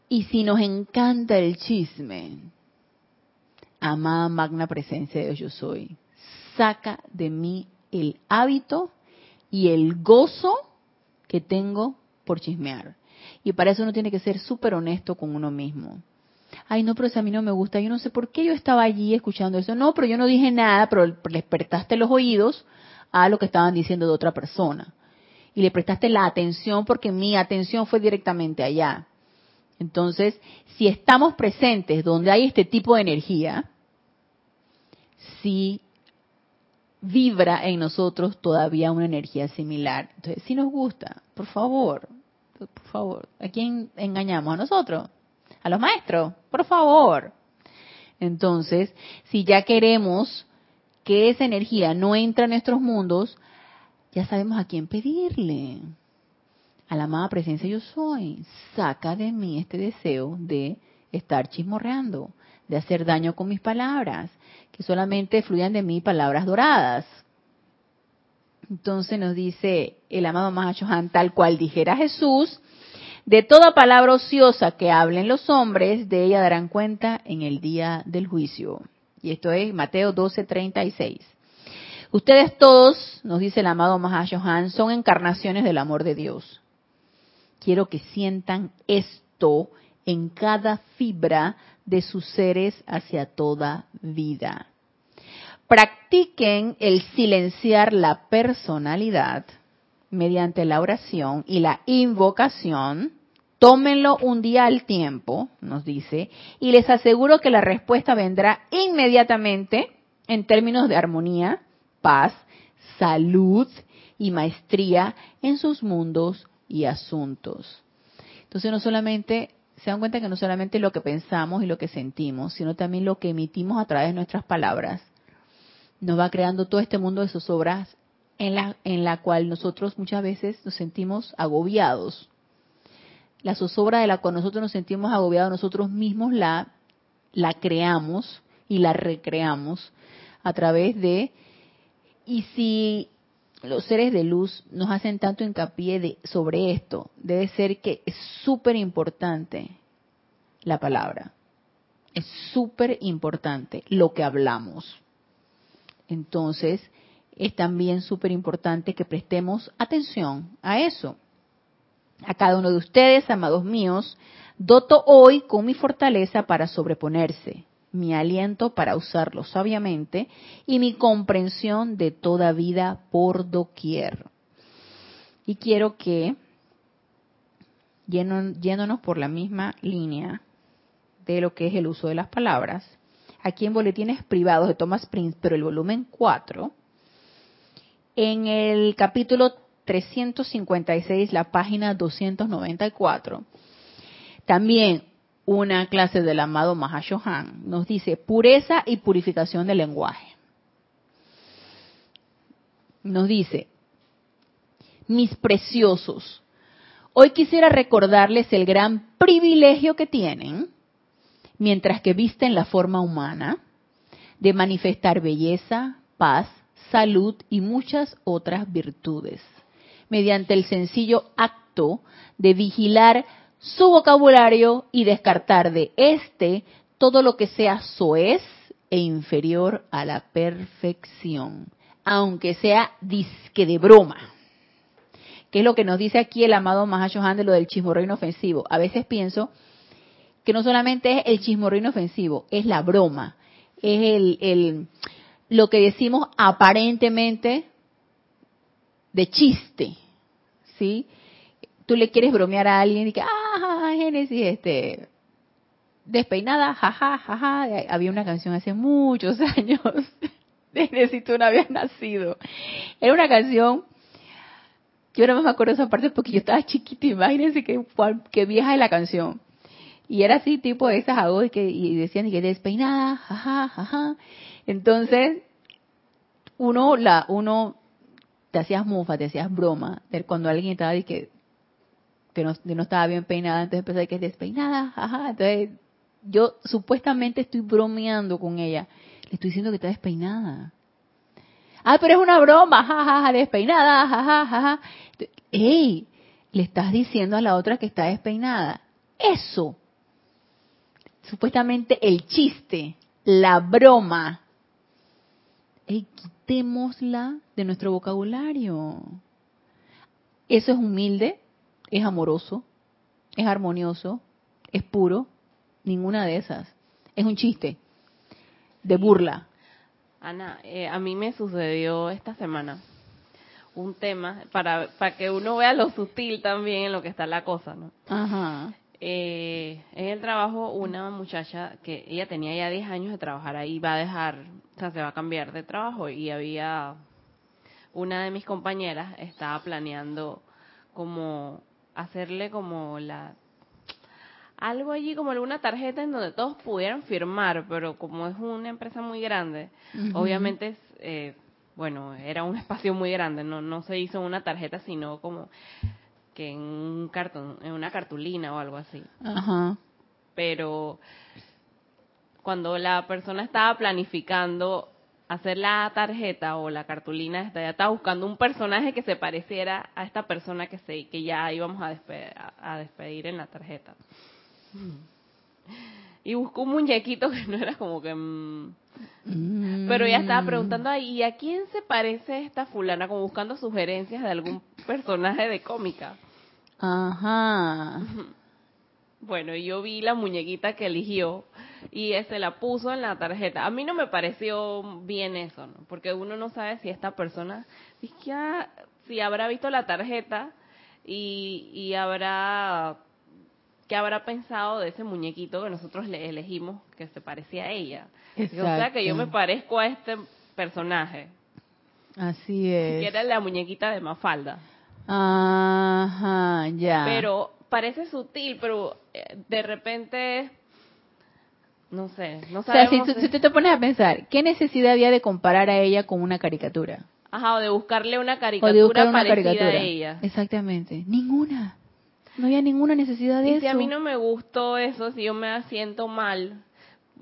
Y si nos encanta el chisme, amada magna presencia de Dios yo soy, saca de mí el hábito y el gozo que tengo por chismear. Y para eso uno tiene que ser súper honesto con uno mismo. Ay, no, pero si a mí no me gusta, yo no sé por qué yo estaba allí escuchando eso. No, pero yo no dije nada, pero le prestaste los oídos a lo que estaban diciendo de otra persona. Y le prestaste la atención porque mi atención fue directamente allá. Entonces, si estamos presentes donde hay este tipo de energía, si vibra en nosotros todavía una energía similar. Entonces, si nos gusta, por favor, por favor, ¿a quién engañamos? ¿A nosotros? ¿A los maestros? Por favor. Entonces, si ya queremos que esa energía no entre a nuestros mundos, ya sabemos a quién pedirle a la amada presencia yo soy, saca de mí este deseo de estar chismorreando, de hacer daño con mis palabras, que solamente fluyan de mí palabras doradas. Entonces nos dice el amado Mahachohan, tal cual dijera Jesús, de toda palabra ociosa que hablen los hombres, de ella darán cuenta en el día del juicio. Y esto es Mateo 12:36. Ustedes todos, nos dice el amado Mahashohan, son encarnaciones del amor de Dios quiero que sientan esto en cada fibra de sus seres hacia toda vida. Practiquen el silenciar la personalidad mediante la oración y la invocación. Tómenlo un día al tiempo, nos dice, y les aseguro que la respuesta vendrá inmediatamente en términos de armonía, paz, salud y maestría en sus mundos y asuntos. Entonces no solamente, se dan cuenta que no solamente lo que pensamos y lo que sentimos, sino también lo que emitimos a través de nuestras palabras, nos va creando todo este mundo de zozobras en la, en la cual nosotros muchas veces nos sentimos agobiados. La zozobra de la cual nosotros nos sentimos agobiados, nosotros mismos la, la creamos y la recreamos a través de, y si los seres de luz nos hacen tanto hincapié de, sobre esto, debe ser que es súper importante la palabra. Es súper importante lo que hablamos. Entonces, es también súper importante que prestemos atención a eso. A cada uno de ustedes, amados míos, doto hoy con mi fortaleza para sobreponerse mi aliento para usarlo sabiamente y mi comprensión de toda vida por doquier. Y quiero que, yéndonos por la misma línea de lo que es el uso de las palabras, aquí en Boletines Privados de Thomas Prince, pero el volumen 4, en el capítulo 356, la página 294, también una clase del amado Mahashohan. Nos dice pureza y purificación del lenguaje. nos dice, mis preciosos, hoy quisiera recordarles el gran privilegio que tienen, mientras que visten la forma humana, de manifestar belleza, paz, salud y muchas otras virtudes, mediante el sencillo acto de vigilar su vocabulario y descartar de éste todo lo que sea soez e inferior a la perfección, aunque sea disque de broma. Que es lo que nos dice aquí el amado Mahashohan de lo del chismorro inofensivo. A veces pienso que no solamente es el chismorro inofensivo, es la broma, es el, el lo que decimos aparentemente de chiste, ¿sí? Tú le quieres bromear a alguien y que, ah, Génesis, este, despeinada, jaja, jaja. Había una canción hace muchos años, Génesis, tú no habías nacido. Era una canción, yo no me acuerdo esa parte porque yo estaba chiquita, imagínense que vieja es la canción. Y era así, tipo de esas aguas y, que, y decían que despeinada, jaja, jaja. Entonces, uno, la, uno, te hacías mufa, te hacías broma, de cuando alguien estaba y que, que no, no, estaba bien peinada, entonces empecé que es despeinada, jaja. Entonces, yo supuestamente estoy bromeando con ella. Le estoy diciendo que está despeinada. Ah, pero es una broma, jajaja, despeinada, jajaja. ¡Ey! Le estás diciendo a la otra que está despeinada. Eso. Supuestamente el chiste, la broma. Ey, quitémosla de nuestro vocabulario. Eso es humilde, es amoroso, es armonioso, es puro, Ninguna de esas. Es un chiste de burla.
Ana, eh, a mí me sucedió esta semana un tema para, para que uno vea lo sutil también en lo que está la cosa, ¿no?
Ajá.
Eh, en el trabajo, una muchacha que ella tenía ya 10 años de trabajar ahí, va a dejar, o sea, se va a cambiar de trabajo y había una de mis compañeras estaba planeando como hacerle como la algo allí como alguna tarjeta en donde todos pudieran firmar, pero como es una empresa muy grande, obviamente, eh, bueno, era un espacio muy grande, no, no se hizo una tarjeta, sino como que en un cartón, en una cartulina o algo así.
Ajá.
Pero cuando la persona estaba planificando hacer la tarjeta o la cartulina, ya estaba buscando un personaje que se pareciera a esta persona que se que ya íbamos a a despedir en la tarjeta. Y buscó un muñequito que no era como que... Mm. Pero ella estaba preguntando, ¿y a quién se parece esta fulana? Como buscando sugerencias de algún personaje de cómica.
Ajá.
Bueno, yo vi la muñequita que eligió y se la puso en la tarjeta. A mí no me pareció bien eso, ¿no? Porque uno no sabe si esta persona, si habrá visto la tarjeta y, y habrá qué habrá pensado de ese muñequito que nosotros le elegimos que se parecía a ella. O sea que yo me parezco a este personaje.
Así es.
Que era la muñequita de Mafalda.
Ajá, ya.
Pero parece sutil, pero eh, de repente no sé, no sabemos.
O sea, si, tú, te pones a pensar, ¿qué necesidad había de comparar a ella con una caricatura?
Ajá, o de buscarle una caricatura parecida a ella.
Exactamente, ninguna. No había ninguna necesidad de
y
eso.
Si a mí no me gustó eso, si yo me siento mal,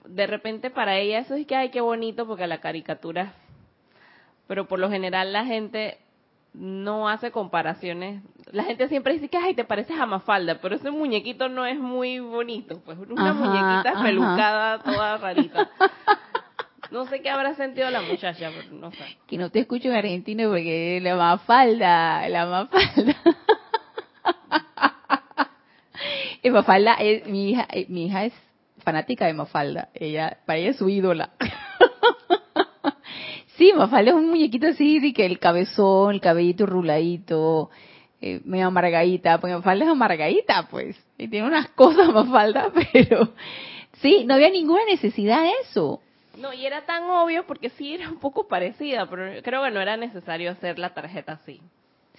de repente para ella eso es que, ay, qué bonito, porque la caricatura. Pero por lo general la gente no hace comparaciones. La gente siempre dice que, ay, te pareces a Mafalda, pero ese muñequito no es muy bonito. Pues una muñequita pelucada, toda rarita. No sé qué habrá sentido la muchacha, pero no sé.
Que no te escucho en argentino porque la Mafalda, la Mafalda. Mafalda, es, mi hija, eh, mi hija es fanática de Mafalda. Ella, para ella es su ídola. Sí, Mafalda es un muñequito así, de que el cabezón, el cabellito ruladito, eh, medio amargadita. Pues Mafalda es amargadita, pues. Y tiene unas cosas Mafalda, pero sí, no había ninguna necesidad de eso.
No, y era tan obvio porque sí era un poco parecida, pero creo que no era necesario hacer la tarjeta así.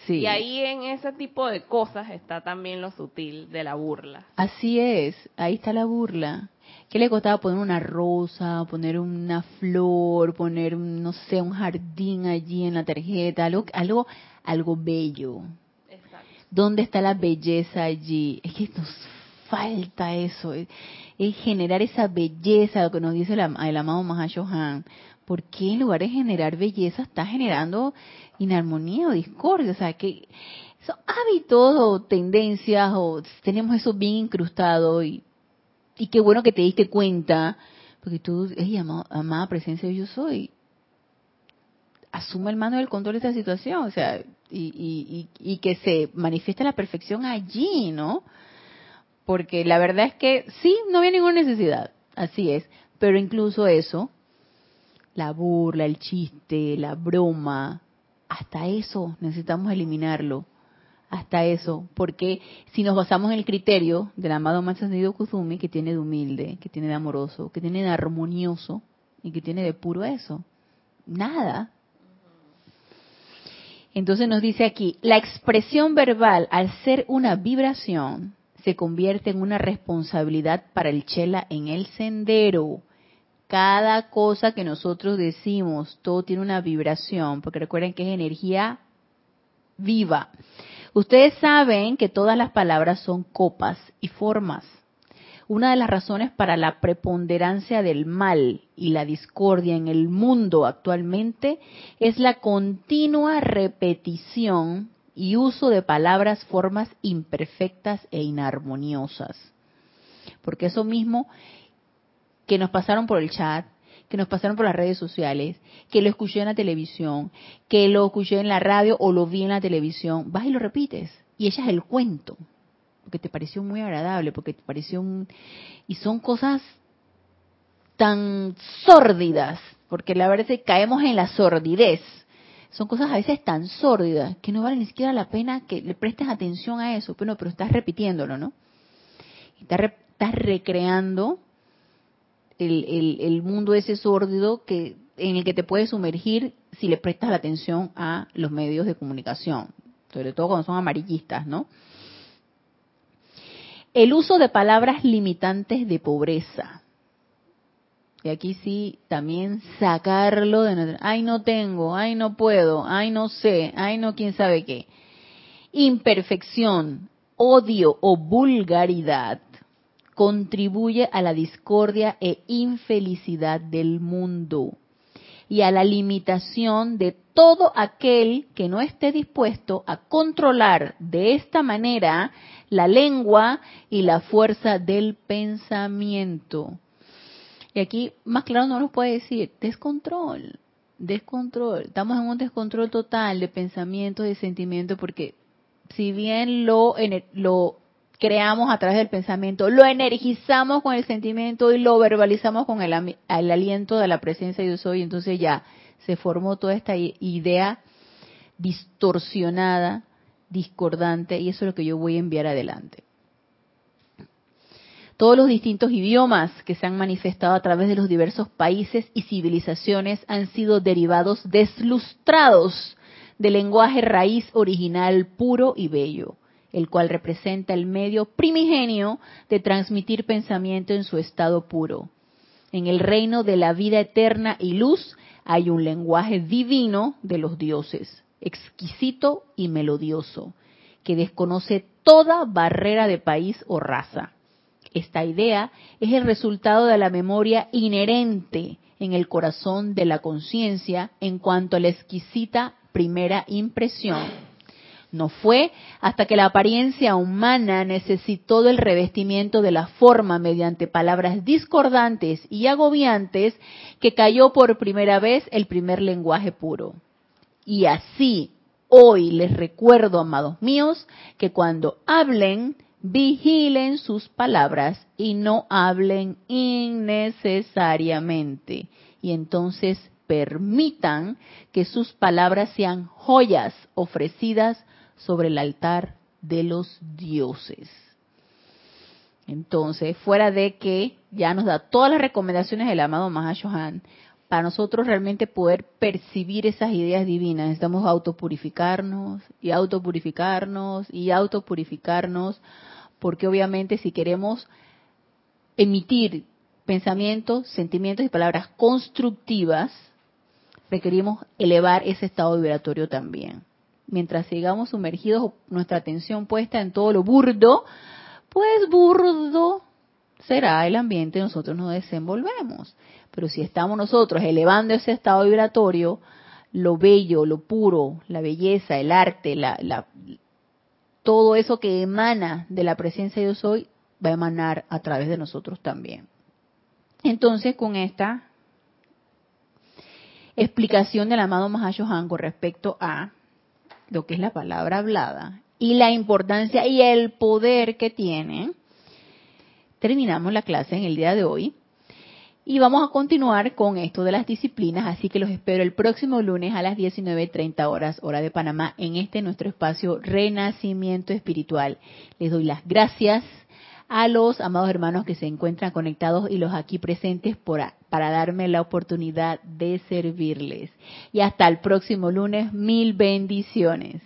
Y ahí en ese tipo de cosas está también lo sutil de la burla.
Así es, ahí está la burla. ¿Qué le costaba poner una rosa, poner una flor, poner, no sé, un jardín allí en la tarjeta, algo, algo, algo bello? Exacto. ¿Dónde está la belleza allí? Es que nos falta eso, es, generar esa belleza, lo que nos dice el, el amado Mahashohan. ¿Por qué en lugar de generar belleza está generando inarmonía o discordia? O sea, que son hábitos o tendencias o tenemos eso bien incrustado y y qué bueno que te diste cuenta, porque tú, es amada, amada presencia yo soy. Asume el mando del control de esta situación, o sea, y, y, y que se manifieste la perfección allí, ¿no? Porque la verdad es que sí, no había ninguna necesidad, así es, pero incluso eso, la burla, el chiste, la broma, hasta eso necesitamos eliminarlo hasta eso, porque si nos basamos en el criterio del amado más ascendido Kuzumi, que tiene de humilde, que tiene de amoroso, que tiene de armonioso y que tiene de puro eso, nada. Entonces nos dice aquí, la expresión verbal, al ser una vibración, se convierte en una responsabilidad para el chela en el sendero. Cada cosa que nosotros decimos, todo tiene una vibración, porque recuerden que es energía viva. Ustedes saben que todas las palabras son copas y formas. Una de las razones para la preponderancia del mal y la discordia en el mundo actualmente es la continua repetición y uso de palabras, formas imperfectas e inarmoniosas. Porque eso mismo que nos pasaron por el chat, que nos pasaron por las redes sociales, que lo escuché en la televisión, que lo escuché en la radio o lo vi en la televisión, vas y lo repites y echas el cuento, porque te pareció muy agradable, porque te pareció un... Y son cosas tan sórdidas, porque la verdad es que caemos en la sordidez. Son cosas a veces tan sórdidas que no vale ni siquiera la pena que le prestes atención a eso, pero, pero estás repitiéndolo, ¿no? Estás, estás recreando el, el, mundo ese sórdido que en el que te puedes sumergir si le prestas la atención a los medios de comunicación, sobre todo cuando son amarillistas, ¿no? El uso de palabras limitantes de pobreza. Y aquí sí, también sacarlo de ay no tengo, ay no puedo, ay no sé, ay no quién sabe qué. Imperfección, odio o vulgaridad contribuye a la discordia e infelicidad del mundo y a la limitación de todo aquel que no esté dispuesto a controlar de esta manera la lengua y la fuerza del pensamiento. Y aquí más claro no nos puede decir, descontrol, descontrol. Estamos en un descontrol total de pensamientos y sentimientos porque si bien lo, lo creamos a través del pensamiento, lo energizamos con el sentimiento y lo verbalizamos con el, aliento de la presencia de Dios hoy, entonces ya se formó toda esta idea distorsionada, discordante, y eso es lo que yo voy a enviar adelante. Todos los distintos idiomas que se han manifestado a través de los diversos países y civilizaciones han sido derivados deslustrados del lenguaje raíz original puro y bello el cual representa el medio primigenio de transmitir pensamiento en su estado puro. En el reino de la vida eterna y luz hay un lenguaje divino de los dioses, exquisito y melodioso, que desconoce toda barrera de país o raza. Esta idea es el resultado de la memoria inherente en el corazón de la conciencia en cuanto a la exquisita primera impresión no fue hasta que la apariencia humana necesitó del revestimiento de la forma mediante palabras discordantes y agobiantes que cayó por primera vez el primer lenguaje puro. Y así, hoy les recuerdo, amados míos, que cuando hablen, vigilen sus palabras y no hablen innecesariamente. Y entonces permitan que sus palabras sean joyas ofrecidas sobre el altar de los dioses. Entonces, fuera de que ya nos da todas las recomendaciones del amado Mahashohan, para nosotros realmente poder percibir esas ideas divinas, necesitamos autopurificarnos y autopurificarnos y autopurificarnos, porque obviamente si queremos emitir pensamientos, sentimientos y palabras constructivas, requerimos elevar ese estado vibratorio también. Mientras sigamos sumergidos, nuestra atención puesta en todo lo burdo, pues burdo será el ambiente nosotros nos desenvolvemos. Pero si estamos nosotros elevando ese estado vibratorio, lo bello, lo puro, la belleza, el arte, la, todo eso que emana de la presencia de yo soy, va a emanar a través de nosotros también. Entonces, con esta explicación del amado Mahashohan con respecto a lo que es la palabra hablada y la importancia y el poder que tiene, terminamos la clase en el día de hoy. Y vamos a continuar con esto de las disciplinas, así que los espero el próximo lunes a las 19.30 horas, hora de Panamá, en este nuestro espacio Renacimiento Espiritual. Les doy las gracias a los amados hermanos que se encuentran conectados y los aquí presentes para darme la oportunidad de servirles. Y hasta el próximo lunes, mil bendiciones.